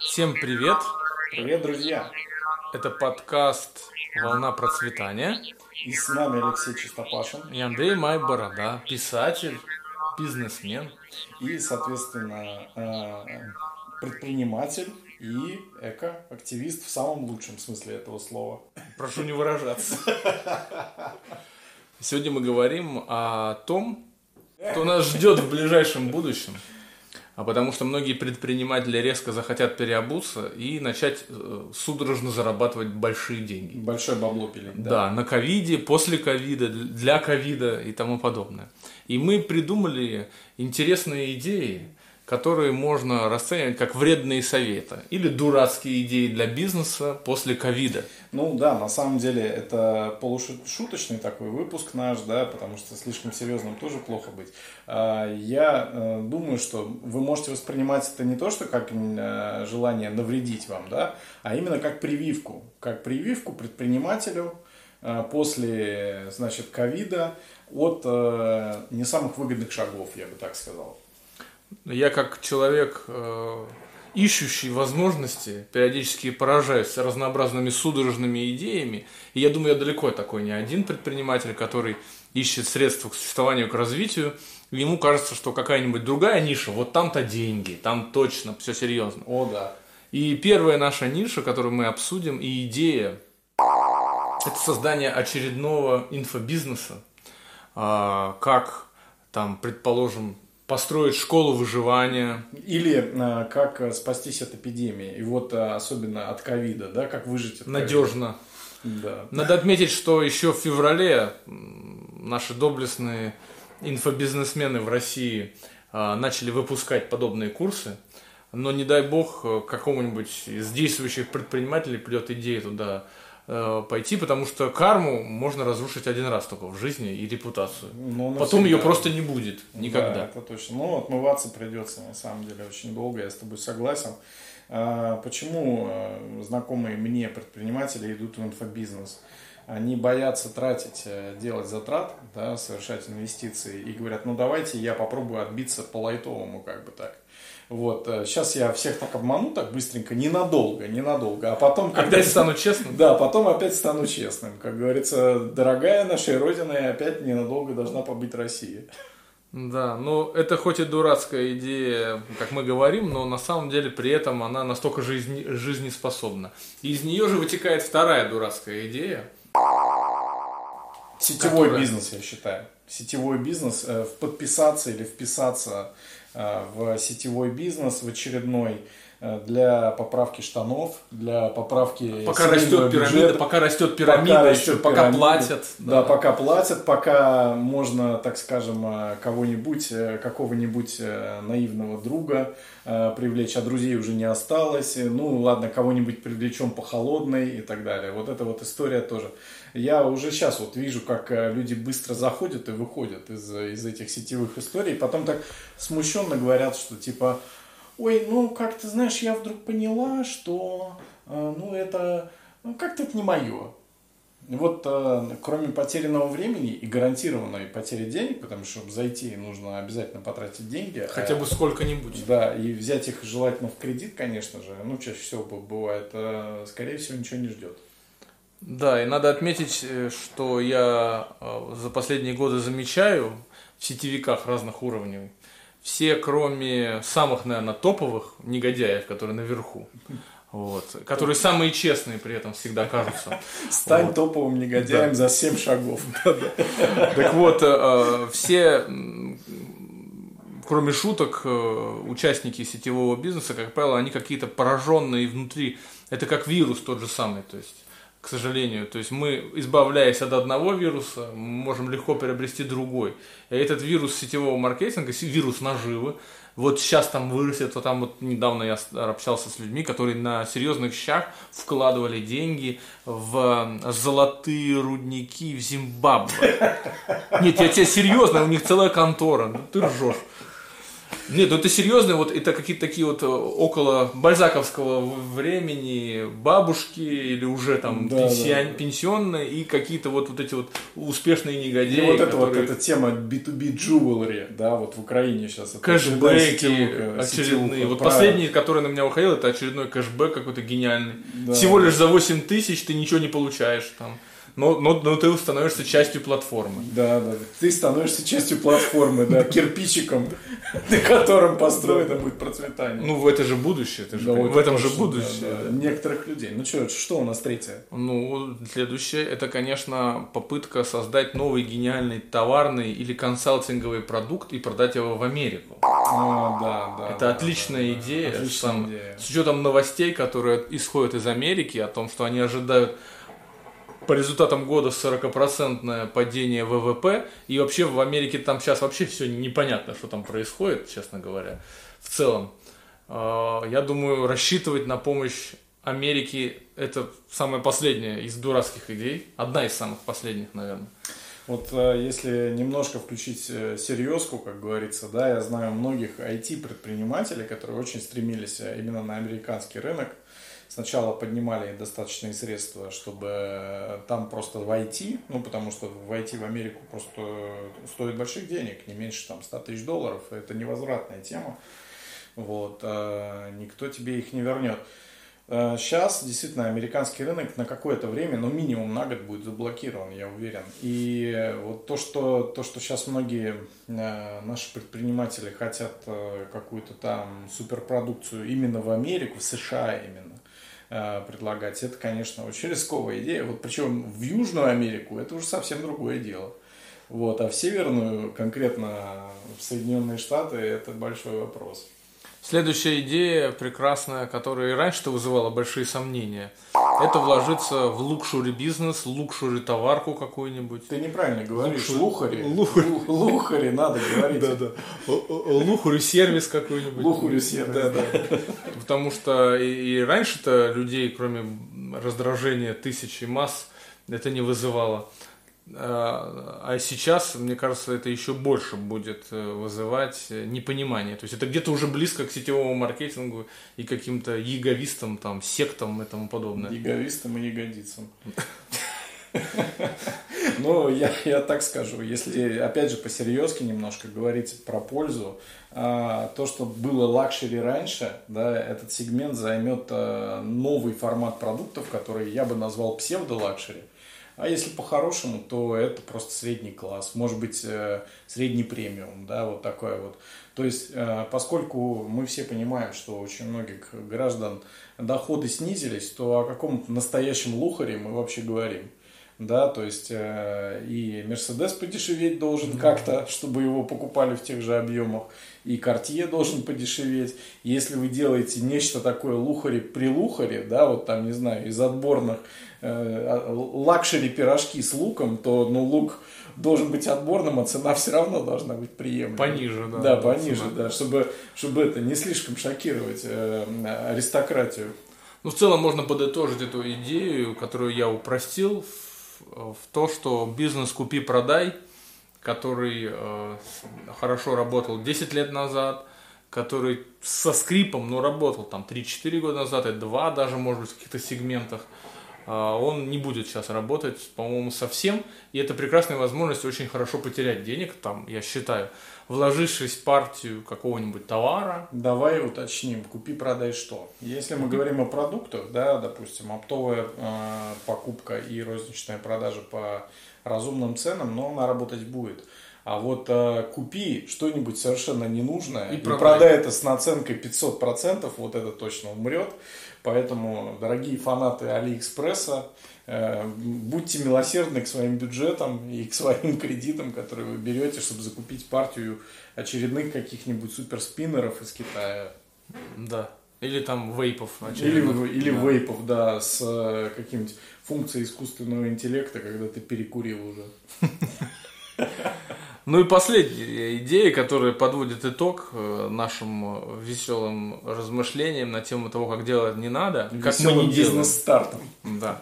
Всем привет! Привет, друзья! Это подкаст «Волна процветания». И с нами Алексей Чистопашин. И Андрей Майборода, писатель, бизнесмен. И, соответственно, э, предприниматель и эко-активист в самом лучшем смысле этого слова. Прошу не выражаться. Сегодня мы говорим о том, что нас ждет в ближайшем будущем. А потому что многие предприниматели резко захотят переобуться и начать э, судорожно зарабатывать большие деньги. Большое бабло пилить. Да, да на ковиде, после ковида, для ковида и тому подобное. И мы придумали интересные идеи, которые можно расценивать как вредные советы или дурацкие идеи для бизнеса после ковида. Ну да, на самом деле это полушуточный такой выпуск наш, да, потому что слишком серьезным тоже плохо быть. А, я э, думаю, что вы можете воспринимать это не то, что как э, желание навредить вам, да, а именно как прививку, как прививку предпринимателю э, после, значит, ковида от не самых выгодных шагов, я бы так сказал. Я как человек, э, ищущий возможности, периодически поражаюсь разнообразными судорожными идеями. И я думаю, я далеко такой не один предприниматель, который ищет средства к существованию, к развитию. Ему кажется, что какая-нибудь другая ниша, вот там-то деньги, там точно все серьезно. О, да. И первая наша ниша, которую мы обсудим, и идея, это создание очередного инфобизнеса, а, как там, предположим, построить школу выживания. Или а, как э, спастись от эпидемии. И вот а, особенно от ковида, да, как выжить от Надежно. Да. Надо отметить, что еще в феврале наши доблестные инфобизнесмены в России а, начали выпускать подобные курсы. Но не дай бог какому-нибудь из действующих предпринимателей придет идея туда Э, пойти, потому что карму можно разрушить один раз только в жизни и репутацию. Ну, Потом ее просто не будет никогда. Да, это точно. Ну, отмываться придется на самом деле очень долго, я с тобой согласен. А, почему э, знакомые мне предприниматели идут в инфобизнес? Они боятся тратить, э, делать затрат, да, совершать инвестиции и говорят, ну давайте я попробую отбиться по лайтовому, как бы так. Вот, сейчас э, я всех так обману, так быстренько, ненадолго, ненадолго, а потом... Когда опять стану честным? Да, потом опять стану честным. Как говорится, дорогая нашей Родина, и опять ненадолго должна побыть Россия. Да, ну это хоть и дурацкая идея, как мы говорим, но на самом деле при этом она настолько жизни, жизнеспособна. И из нее же вытекает вторая дурацкая идея. Сетевой которая... бизнес, я считаю. Сетевой бизнес, э, подписаться или вписаться в сетевой бизнес, в очередной э, для поправки штанов, для поправки пока растет пирамида, пока растет пирамида, пока, еще, растет пока платят, да. да, пока платят, пока можно, так скажем, э, кого-нибудь, какого-нибудь наивного друга привлечь, а друзей уже не осталось, ну ладно, кого-нибудь привлечем по холодной и так далее. Вот эта вот история тоже я уже сейчас вот вижу, как э, люди быстро заходят и выходят из, из этих сетевых историй, потом так смущенно говорят, что типа, ой, ну как ты знаешь, я вдруг поняла, что э, ну это ну, как-то это не мое. Вот э, кроме потерянного времени и гарантированной потери денег, потому что чтобы зайти, нужно обязательно потратить деньги. Хотя бы сколько-нибудь. Да, и взять их желательно в кредит, конечно же. Ну, чаще всего бывает, скорее всего, ничего не ждет. Да, и надо отметить, э, что я э, за последние годы замечаю в сетевиках разных уровней, все, кроме самых, наверное, топовых негодяев, которые наверху, вот, которые самые честные при этом всегда кажутся. Стань вот. топовым негодяем да. за 7 шагов. Так вот, э, все, кроме шуток, участники сетевого бизнеса, как правило, они какие-то пораженные внутри. Это как вирус тот же самый, то есть к сожалению. То есть мы, избавляясь от одного вируса, можем легко приобрести другой. И этот вирус сетевого маркетинга, вирус наживы, вот сейчас там вырастет, то там вот недавно я общался с людьми, которые на серьезных щах вкладывали деньги в золотые рудники в Зимбабве. Нет, я тебе серьезно, у них целая контора, ну ты ржешь. Нет, ну это серьезно, вот это какие-то такие вот э, около бальзаковского времени бабушки или уже там Да, пенсион- да. пенсионные и какие-то вот, вот эти вот успешные И негодяи, вот эта вот которые- эта тема B2B jewelry, да, вот в Украине сейчас. это кэшбэки сетевуха, очередные. Вот правильно. последний, который на меня выходил, это очередной кэшбэк какой-то гениальный. Да. Всего лишь за 8 тысяч ты ничего не получаешь там. Но, но, но ты становишься частью платформы. Да, да. Ты становишься частью платформы, да, кирпичиком, на котором построено будет процветание. Ну, в это же будущее. Это же, в этом же будущее. да, да. Некоторых людей. Ну что, что у нас третье? Ну, следующее, это, конечно, попытка создать новый гениальный товарный или консалтинговый продукт и продать его в Америку. А, да, да. Это да, отличная идея. Отличная Сам- идея. С учетом новостей, которые исходят из Америки, о том, что они ожидают по результатам года 40% падение ВВП. И вообще в Америке там сейчас вообще все непонятно, что там происходит, честно говоря. В целом. Э, Я думаю, рассчитывать на помощь Америки это самая последняя из дурацких идей. Одна из самых последних, наверное. Вот э, если немножко включить э, серьезку, как говорится, да, я знаю многих IT-предпринимателей, которые очень стремились э, именно на американский рынок. Сначала поднимали достаточные средства, чтобы э, там просто в IT, ну потому что в IT в Америку просто стоит больших денег, не меньше там 100 тысяч долларов, это невозвратная тема. Вот, э, никто тебе их не вернет. Сейчас действительно американский рынок на какое-то время, ну минимум на год будет заблокирован, я уверен. И э, вот то, что, то, что сейчас многие э, наши предприниматели хотят э, какую-то там суперпродукцию именно в Америку, в США именно э, предлагать, это, конечно, очень рисковая идея. Вот причем в Южную Америку это уже совсем другое дело. Вот, а в Северную, конкретно в Соединенные Штаты, это большой вопрос. Следующая идея прекрасная, которая и раньше-то вызывала большие сомнения, это вложиться в лукшури бизнес, лукшури товарку какую-нибудь. Ты неправильно говоришь. Лухари. Лухари. Лухари. Лу- Лухари, надо говорить. Лухури сервис какой-нибудь. Лухари сервис, Да, да. Потому что и, и раньше-то людей, кроме раздражения тысячи масс, это не вызывало. А сейчас, мне кажется, это еще больше будет э, вызывать э, непонимание. То есть это где-то уже близко к сетевому маркетингу и каким-то яговистам, там, сектам и тому подобное. Яговистам и ягодицам. Ну, я, я так скажу, если, опять же, по-серьезки немножко говорить про пользу, а, то, что было luxury раньше, да, этот сегмент займет а, новый формат продуктов, который я бы назвал псевдо- luxury. А если по-хорошему, то это просто средний класс, может быть, э, средний премиум, да, вот такое вот. То есть, э, поскольку мы все понимаем, что очень многих граждан доходы снизились, то о каком настоящем люксе мы вообще говорим? Да, то есть э, и Мерседес подешеветь должен как-то, чтобы его покупали в тех же объемах, и Картье должен подешеветь. Если вы делаете нечто такое luxury-прилухари, да, вот там, не знаю, из отборных э, luxury пирожки с луком, то, ну, лук должен быть отборным, а цена все равно должна быть приемлемой. Пониже, да. Да, пониже, цена. да, чтобы, чтобы это не слишком шокировать э, аристократию. Ну, в целом можно подытожить эту идею, которую я упростил, в, в то, что бизнес купи-продай, который э, хорошо работал 10 лет назад, который со скрипом, но работал там 3-4 года назад, и 2 даже, может быть, в каких-то сегментах, э, он не будет сейчас работать, по-моему, совсем. И это прекрасная возможность очень хорошо потерять денег, там, я считаю, вложившись в партию какого-нибудь товара, Давай уточним, купи, продай что. Если мы говорим о продуктах, да, допустим, оптовая э, покупка и розничная продажа по разумным ценам, но она работать будет. А вот э, купи что-нибудь совершенно ненужное И и, продай. продай. это с наценкой 500%, вот это точно умрет. Поэтому, дорогие фанаты Алиэкспресса, э, будьте милосердны к своим бюджетам и к своим кредитам, которые вы берете, чтобы закупить партию очередных каких-нибудь суперспиннеров из Китая. да, или там вейпов. Или, или Да. вейпов, да, с э, каким-нибудь функцией искусственного интеллекта, когда ты перекурил уже. Ну и последняя идея, которая подводит итог э, нашим веселым размышлениям на тему того, как делать не надо, как мы не бизнес-стартом. Да.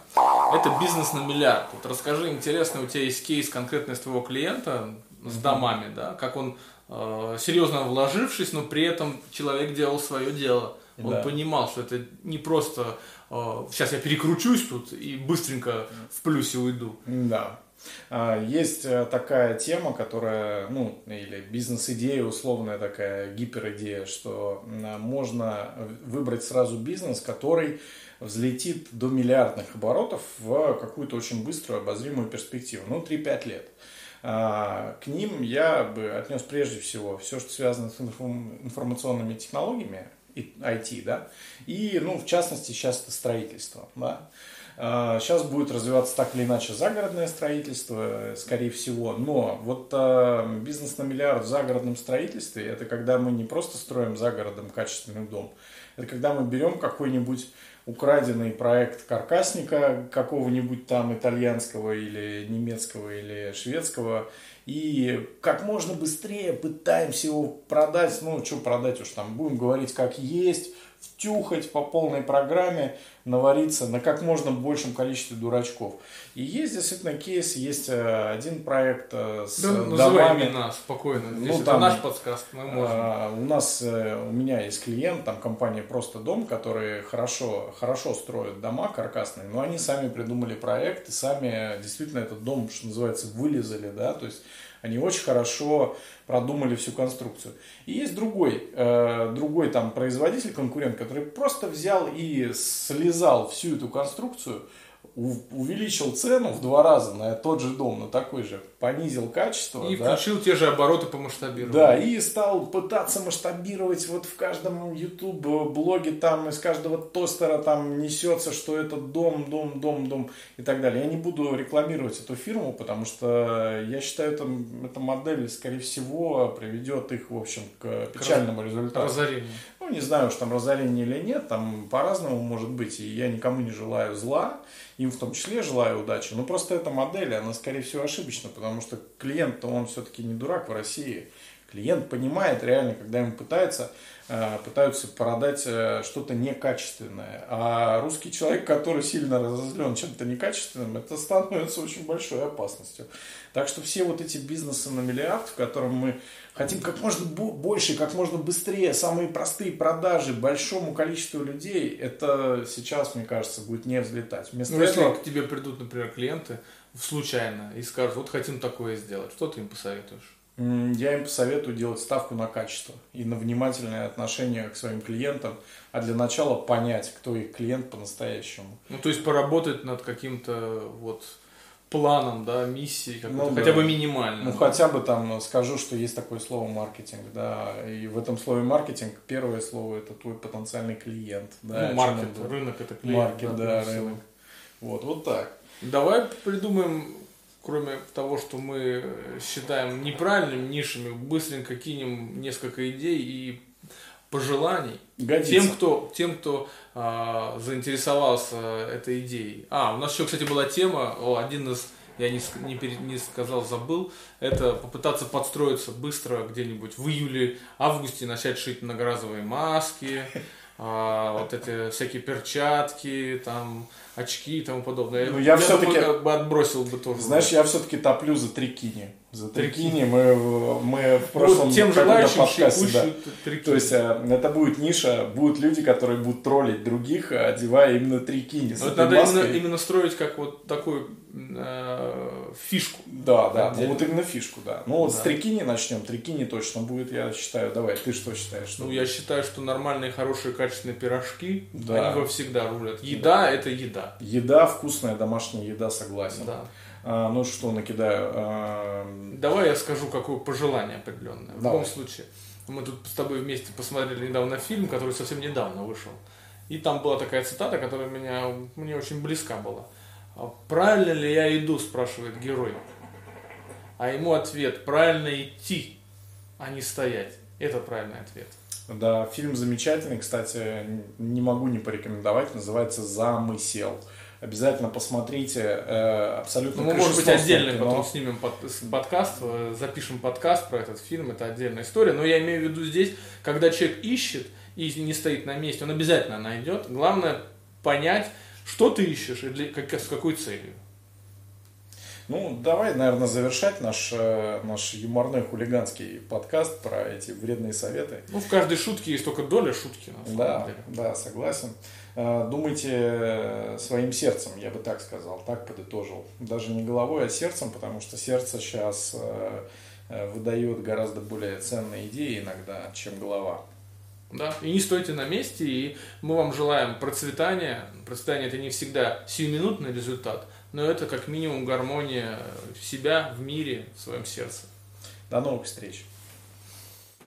Это бизнес на миллиард. Вот расскажи, интересно, у тебя есть кейс конкретно из твоего клиента с домами, да, как он э, серьезно вложившись, но при этом человек делал свое дело. Он Да. понимал, что это не просто э, сейчас я перекручусь тут и быстренько в плюсе уйду. Да. А, Есть э, такая тема, которая, ну, или бизнес-идея, условная такая гиперидея, что можно выбрать сразу бизнес, который взлетит до миллиардных оборотов в какую-то очень быструю обозримую перспективу, ну, 3-5 лет. А, К ним я бы отнес прежде всего все, что связано с информ- информационными технологиями, IT, да, и, ну, в частности, сейчас это строительство, да. Сейчас будет развиваться так или иначе загородное строительство, э, скорее всего. Но вот э, бизнес на миллиард в загородном строительстве, это когда мы не просто строим за городом качественный дом, это когда мы берем какой-нибудь украденный проект каркасника какого-нибудь там итальянского или немецкого или шведского и как можно быстрее пытаемся его продать, ну что продать уж там, будем говорить как есть, втюхать по полной программе, навариться на как можно большем количестве дурачков. И есть действительно кейс, есть э, один проект э, с Да, домами. имена спокойно. Ну, Здесь это там, наш подскаст, мы можем. А, У нас, у меня есть клиент, там компания «Просто дом», которые хорошо, хорошо строят дома каркасные, но они сами придумали проект и сами действительно этот дом, что называется, вылезали, да, то есть они очень хорошо продумали всю конструкцию. И есть другой, э, другой там производитель, конкурент, который просто взял и слезал всю эту конструкцию, увеличил цену в два раза на тот же дом, на такой же, понизил качество. И да. включил те же обороты по масштабированию. Да, и стал пытаться масштабировать вот в каждом YouTube блоге там из каждого тостера там несется, что это дом, дом, дом, дом и так далее. Я не буду рекламировать эту фирму, потому что я считаю, это, эта модель, скорее всего, приведет их, в общем, к печальному результату. Разорение. Ну, не знаю, уж там разорение или нет, там по-разному может быть, и я никому не желаю зла, им в том числе желаю удачи, но просто эта модель, она, скорее всего, ошибочна, потому что клиент, он все-таки не дурак в России, клиент понимает реально, когда ему пытается, э, пытаются продать э, что-то некачественное, а русский человек, который сильно разозлен чем-то некачественным, это становится очень большой опасностью. Так что все вот эти бизнесы на миллиард, в котором мы хотим как можно бо- больше, как можно быстрее, самые простые продажи большому количеству людей, это сейчас, мне кажется, будет не взлетать. Вместо Ну, если этого, к тебе придут, например, клиенты случайно и скажут, вот хотим такое сделать, что ты им посоветуешь? Я им посоветую делать ставку на качество и на внимательное отношение к своим клиентам, а для начала понять, кто их клиент по-настоящему. Ну, то есть поработать над каким-то вот планом, да, миссией, Ну, да. хотя бы минимально. Ну, хотя бы там скажу, что есть такое слово маркетинг, да, и в этом слове маркетинг первое слово это твой потенциальный клиент, да, Ну, маркет, рынок это клиент. Маркет, да, всего. рынок. Вот, вот так. Давай придумаем, кроме того, что мы э, считаем неправильными нишами, быстренько кинем несколько идей и пожеланий Годится. тем, кто, тем, кто а, заинтересовался этой идеей. А, у нас еще, кстати, была тема, о, один из, я не, не, пере- не сказал, забыл, это попытаться подстроиться быстро где-нибудь в июле-августе, начать шить многоразовые маски, а, вот эти всякие перчатки, там, очки и тому подобное. Ну, я думаю, как бы отбросил бы тоже. Знаешь, я все-таки топлю за трикини. За трикини мы, мы в прошлом вот тем желающим подкасте, да. шикуют трики. То есть э, это будет ниша, будут люди, которые будут троллить других, одевая именно трикини Но это надо маской. именно, именно строить как вот такую э, фишку. Да, да, ну вот именно фишку, да. Ну вот Да. с трикини начнем. Трикини точно будет, я считаю. Давай, ты что считаешь? Что Ну, я считаю, что нормальные, хорошие, качественные пирожки, Да. они во всегда рулят. Еда – это еда. Еда, вкусная домашняя еда, согласен. Да. А, ну что, накидаю. а, Давай я скажу, какое пожелание определенное. В Давай. любом случае, мы тут с тобой вместе посмотрели недавно фильм, который совсем недавно вышел. И там была такая цитата, которая меня, мне очень близка была. «А Правильно ли я иду, спрашивает герой. А ему ответ, правильно идти, а не стоять. Это правильный ответ. Да, фильм замечательный, кстати, не могу не порекомендовать, называется «Замысел». Обязательно посмотрите, э, абсолютно Ну, может быть, отдельный кино. потом снимем под- подкаст, э, запишем подкаст про этот фильм, это отдельная история. Но я имею в виду здесь, когда человек ищет и не стоит на месте, он обязательно найдет. Главное понять, что ты ищешь и для, как, с какой целью. Ну, давай, наверное, завершать наш, э, наш юморной хулиганский подкаст про эти вредные советы. Ну, в каждой шутке есть только доля шутки. На да, деле. да, согласен. Э, думайте э, своим сердцем, я бы так сказал, так подытожил. Даже не головой, а сердцем, потому что сердце сейчас выдает гораздо более ценные идеи иногда, чем голова. Да, и не стойте на месте, и мы вам желаем процветания. Процветание это не всегда сиюминутный результат, но это как минимум гармония себя в мире, в своем сердце. До новых встреч!